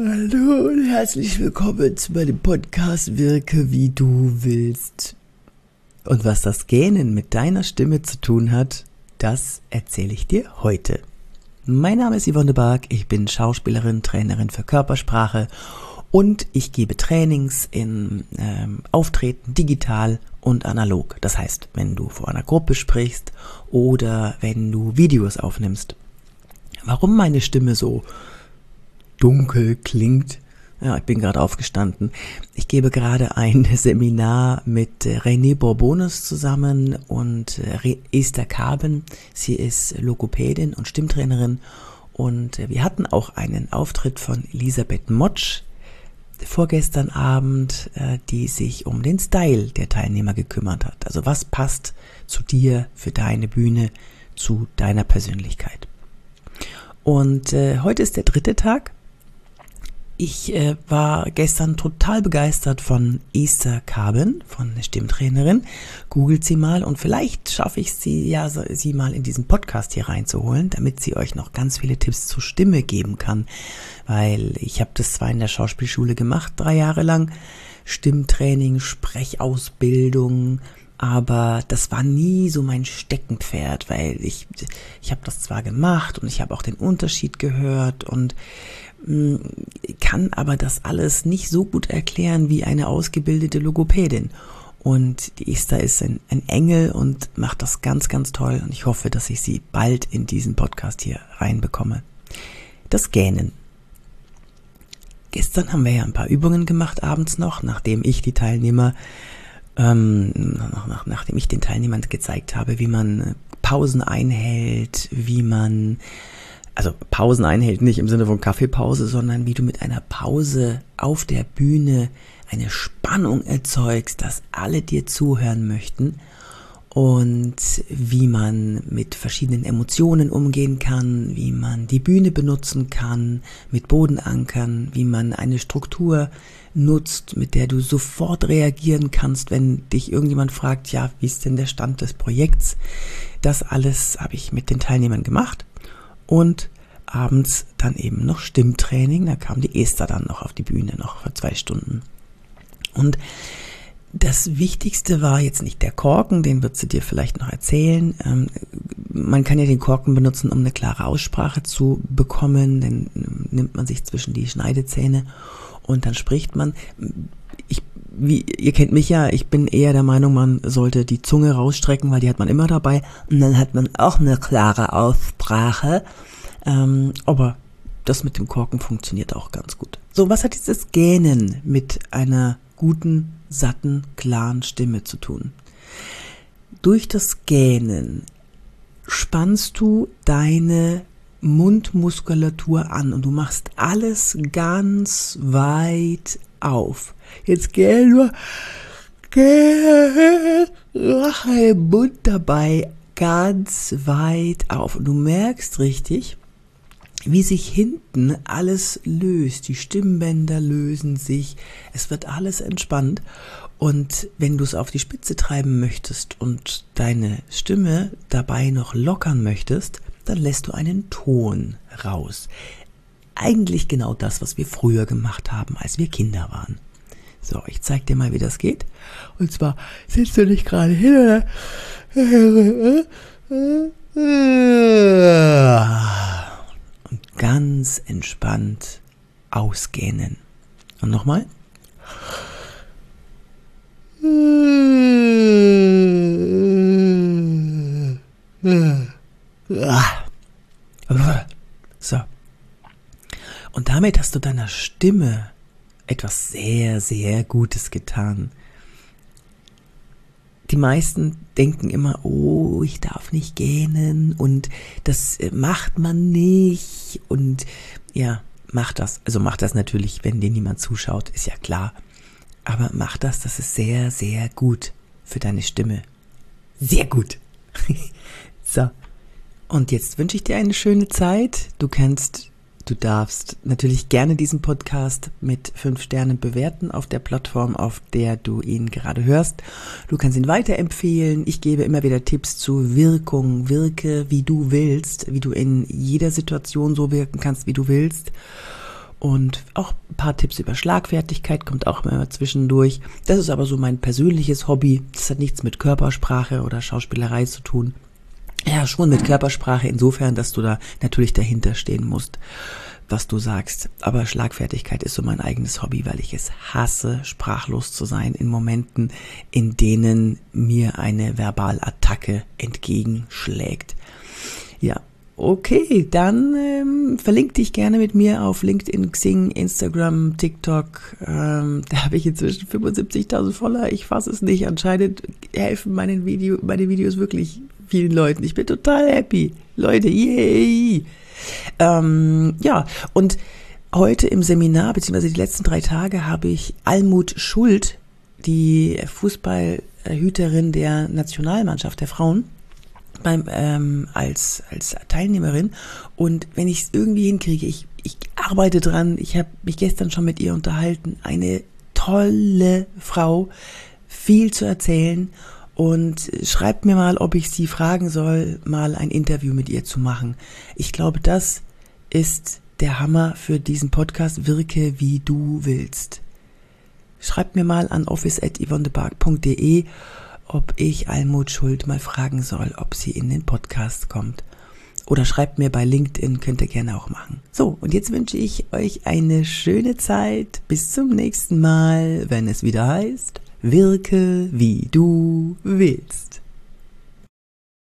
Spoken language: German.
Hallo und herzlich willkommen zu meinem Podcast Wirke wie du willst. Und was das Gähnen mit deiner Stimme zu tun hat, das erzähle ich dir heute. Mein Name ist Yvonne Bark, ich bin Schauspielerin, Trainerin für Körpersprache und ich gebe Trainings in ähm, Auftreten digital und analog. Das heißt, wenn du vor einer Gruppe sprichst oder wenn du Videos aufnimmst. Warum meine Stimme so dunkel klingt. Ja, ich bin gerade aufgestanden. Ich gebe gerade ein Seminar mit äh, René Bourbonus zusammen und äh, Esther Kaben. Sie ist Logopädin und Stimmtrainerin. Und äh, wir hatten auch einen Auftritt von Elisabeth Motsch vorgestern Abend, die sich um den Style der Teilnehmer gekümmert hat. Also was passt zu dir, für deine Bühne, zu deiner Persönlichkeit. Und heute ist der dritte Tag ich äh, war gestern total begeistert von Esther Carbon, von der Stimmtrainerin. Googelt sie mal und vielleicht schaffe ich sie ja, sie mal in diesen Podcast hier reinzuholen, damit sie euch noch ganz viele Tipps zur Stimme geben kann. Weil ich habe das zwar in der Schauspielschule gemacht, drei Jahre lang. Stimmtraining, Sprechausbildung, aber das war nie so mein Steckenpferd, weil ich ich habe das zwar gemacht und ich habe auch den Unterschied gehört und hm, kann aber das alles nicht so gut erklären wie eine ausgebildete Logopädin. Und die Esther ist ein, ein, Engel und macht das ganz, ganz toll. Und ich hoffe, dass ich sie bald in diesen Podcast hier reinbekomme. Das Gähnen. Gestern haben wir ja ein paar Übungen gemacht abends noch, nachdem ich die Teilnehmer, ähm, nach, nach, nachdem ich den Teilnehmern gezeigt habe, wie man Pausen einhält, wie man also Pausen einhält, nicht im Sinne von Kaffeepause, sondern wie du mit einer Pause auf der Bühne eine Spannung erzeugst, dass alle dir zuhören möchten und wie man mit verschiedenen Emotionen umgehen kann, wie man die Bühne benutzen kann, mit Bodenankern, wie man eine Struktur nutzt, mit der du sofort reagieren kannst, wenn dich irgendjemand fragt, ja, wie ist denn der Stand des Projekts? Das alles habe ich mit den Teilnehmern gemacht und abends dann eben noch Stimmtraining. Da kam die Esther dann noch auf die Bühne, noch für zwei Stunden. Und das Wichtigste war jetzt nicht der Korken, den wird sie dir vielleicht noch erzählen. Ähm, man kann ja den Korken benutzen, um eine klare Aussprache zu bekommen. Dann nimmt man sich zwischen die Schneidezähne und dann spricht man. Ich, wie, ihr kennt mich ja, ich bin eher der Meinung, man sollte die Zunge rausstrecken, weil die hat man immer dabei. Und dann hat man auch eine klare Aussprache. Ähm, aber das mit dem Korken funktioniert auch ganz gut. So, was hat dieses Gähnen mit einer guten, satten, klaren Stimme zu tun? Durch das Gähnen spannst du deine Mundmuskulatur an und du machst alles ganz weit auf. Jetzt geh nur, geh, mach den Mund dabei ganz weit auf. Und du merkst richtig, wie sich hinten alles löst. Die Stimmbänder lösen sich, es wird alles entspannt. Und wenn du es auf die Spitze treiben möchtest und deine Stimme dabei noch lockern möchtest, dann lässt du einen Ton raus. Eigentlich genau das, was wir früher gemacht haben, als wir Kinder waren. So, ich zeig dir mal, wie das geht. Und zwar sitzt du nicht gerade hin oder ganz entspannt ausgähnen. Und nochmal. So. Und damit hast du deiner Stimme etwas sehr, sehr Gutes getan. Die meisten denken immer, oh, ich darf nicht gähnen und das äh, macht man nicht und ja, mach das. Also mach das natürlich, wenn dir niemand zuschaut, ist ja klar. Aber mach das, das ist sehr, sehr gut für deine Stimme. Sehr gut. so. Und jetzt wünsche ich dir eine schöne Zeit. Du kannst Du darfst natürlich gerne diesen Podcast mit fünf Sternen bewerten auf der Plattform, auf der du ihn gerade hörst. Du kannst ihn weiterempfehlen. Ich gebe immer wieder Tipps zu Wirkung. Wirke, wie du willst, wie du in jeder Situation so wirken kannst, wie du willst. und auch ein paar Tipps über Schlagfertigkeit kommt auch immer zwischendurch. Das ist aber so mein persönliches Hobby. Das hat nichts mit Körpersprache oder Schauspielerei zu tun. Ja, schon mit Körpersprache insofern, dass du da natürlich dahinter stehen musst, was du sagst. Aber Schlagfertigkeit ist so mein eigenes Hobby, weil ich es hasse, sprachlos zu sein in Momenten, in denen mir eine Verbalattacke entgegenschlägt. Ja, Okay, dann ähm, verlink dich gerne mit mir auf LinkedIn, Xing, Instagram, TikTok. Ähm, da habe ich inzwischen 75.000 Follower. Ich fasse es nicht. Anscheinend helfen meine, Video, meine Videos wirklich vielen Leuten. Ich bin total happy. Leute, yay! Ähm, ja, und heute im Seminar, beziehungsweise die letzten drei Tage, habe ich Almut Schuld, die Fußballhüterin der Nationalmannschaft der Frauen, beim, ähm, als, als Teilnehmerin. Und wenn ich es irgendwie hinkriege, ich, ich arbeite dran, ich habe mich gestern schon mit ihr unterhalten, eine tolle Frau, viel zu erzählen und schreibt mir mal, ob ich sie fragen soll, mal ein Interview mit ihr zu machen. Ich glaube, das ist der Hammer für diesen Podcast. Wirke wie du willst. Schreibt mir mal an office.yvonnebark.de ob ich Almut Schuld mal fragen soll, ob sie in den Podcast kommt. Oder schreibt mir bei LinkedIn, könnt ihr gerne auch machen. So, und jetzt wünsche ich euch eine schöne Zeit. Bis zum nächsten Mal, wenn es wieder heißt, wirke wie du willst.